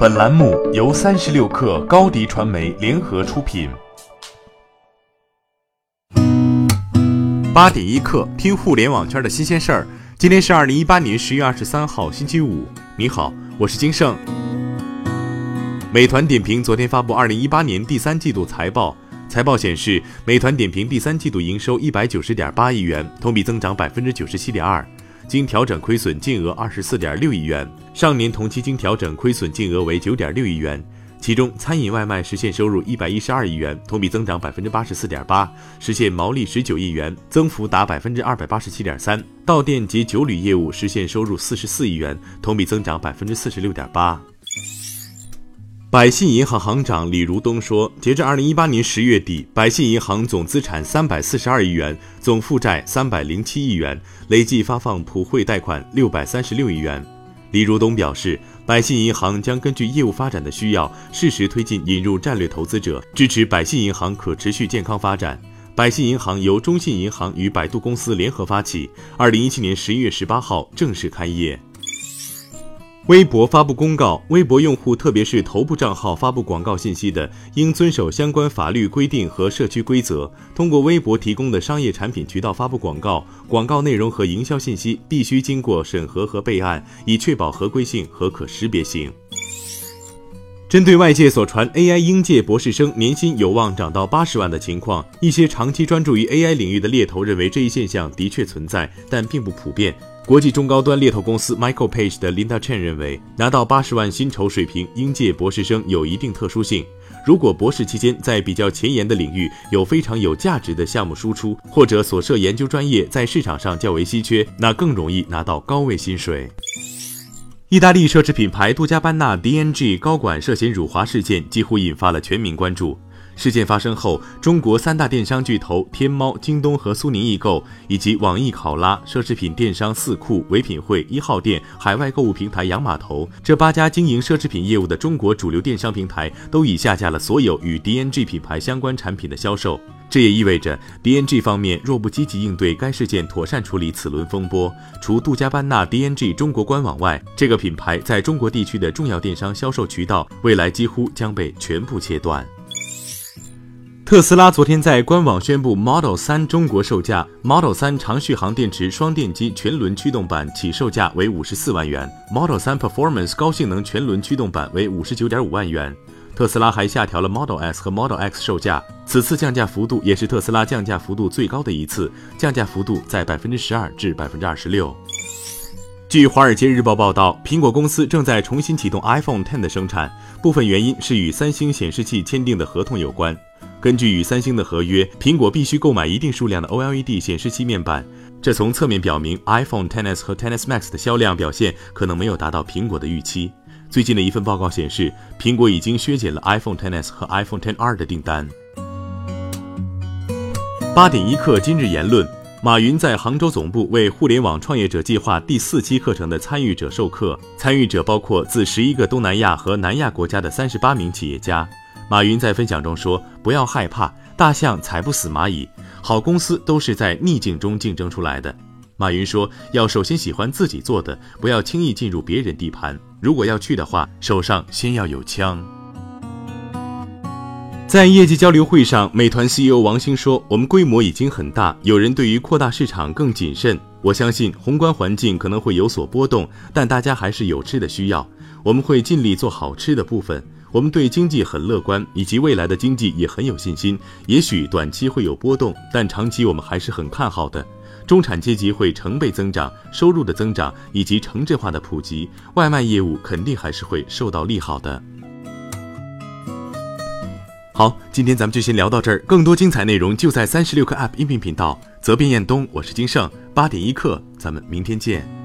本栏目由三十六氪高低传媒联合出品。八点一刻，听互联网圈的新鲜事儿。今天是二零一八年十月二十三号，星期五。你好，我是金盛。美团点评昨天发布二零一八年第三季度财报，财报显示，美团点评第三季度营收一百九十点八亿元，同比增长百分之九十七点二。经调整亏损净额二十四点六亿元，上年同期经调整亏损净额为九点六亿元。其中，餐饮外卖实现收入一百一十二亿元，同比增长百分之八十四点八，实现毛利十九亿元，增幅达百分之二百八十七点三。到店及酒旅业务实现收入四十四亿元，同比增长百分之四十六点八。百信银行行长李如东说，截至二零一八年十月底，百信银行总资产三百四十二亿元，总负债三百零七亿元，累计发放普惠贷款六百三十六亿元。李如东表示，百信银行将根据业务发展的需要，适时推进引入战略投资者，支持百信银行可持续健康发展。百信银行由中信银行与百度公司联合发起，二零一七年十一月十八号正式开业。微博发布公告，微博用户特别是头部账号发布广告信息的，应遵守相关法律规定和社区规则。通过微博提供的商业产品渠道发布广告，广告内容和营销信息必须经过审核和备案，以确保合规性和可识别性。针对外界所传 AI 应届博士生年薪有望涨到八十万的情况，一些长期专注于 AI 领域的猎头认为这一现象的确存在，但并不普遍。国际中高端猎头公司 Michael Page 的 Linda Chen 认为，拿到八十万薪酬水平应届博士生有一定特殊性。如果博士期间在比较前沿的领域有非常有价值的项目输出，或者所涉研究专业在市场上较为稀缺，那更容易拿到高位薪水。意大利奢侈品牌杜嘉班纳 （DNG） 高管涉嫌辱华事件几乎引发了全民关注。事件发生后，中国三大电商巨头天猫、京东和苏宁易购，以及网易考拉、奢侈品电商四库、唯品会、一号店、海外购物平台洋码头这八家经营奢侈品业务的中国主流电商平台，都已下架了所有与 DNG 品牌相关产品的销售。这也意味着，DNG 方面若不积极应对该事件，妥善处理此轮风波，除杜嘉班纳 DNG 中国官网外，这个品牌在中国地区的重要电商销售渠道未来几乎将被全部切断。特斯拉昨天在官网宣布 Model 3中国售价，Model 3长续航电池双电机全轮驱动版起售价为五十四万元，Model 3 Performance 高性能全轮驱动版为五十九点五万元。特斯拉还下调了 Model S 和 Model X 售价，此次降价幅度也是特斯拉降价幅度最高的一次，降价幅度在百分之十二至百分之二十六。据《华尔街日报》报道，苹果公司正在重新启动 iPhone X 的生产，部分原因是与三星显示器签订的合同有关。根据与三星的合约，苹果必须购买一定数量的 OLED 显示器面板，这从侧面表明 iPhone XS 和 XS Max 的销量表现可能没有达到苹果的预期。最近的一份报告显示，苹果已经削减了 iPhone XS 和 iPhone XR 的订单。八点一刻，今日言论：马云在杭州总部为互联网创业者计划第四期课程的参与者授课，参与者包括自十一个东南亚和南亚国家的三十八名企业家。马云在分享中说：“不要害怕，大象踩不死蚂蚁，好公司都是在逆境中竞争出来的。”马云说：“要首先喜欢自己做的，不要轻易进入别人地盘。”如果要去的话，手上先要有枪。在业绩交流会上，美团 CEO 王兴说：“我们规模已经很大，有人对于扩大市场更谨慎。我相信宏观环境可能会有所波动，但大家还是有吃的需要。我们会尽力做好吃的部分。我们对经济很乐观，以及未来的经济也很有信心。也许短期会有波动，但长期我们还是很看好的。”中产阶级会成倍增长，收入的增长以及城镇化的普及，外卖业务肯定还是会受到利好的。好，今天咱们就先聊到这儿，更多精彩内容就在三十六课 App 音频频道。责编：彦东，我是金盛，八点一刻，咱们明天见。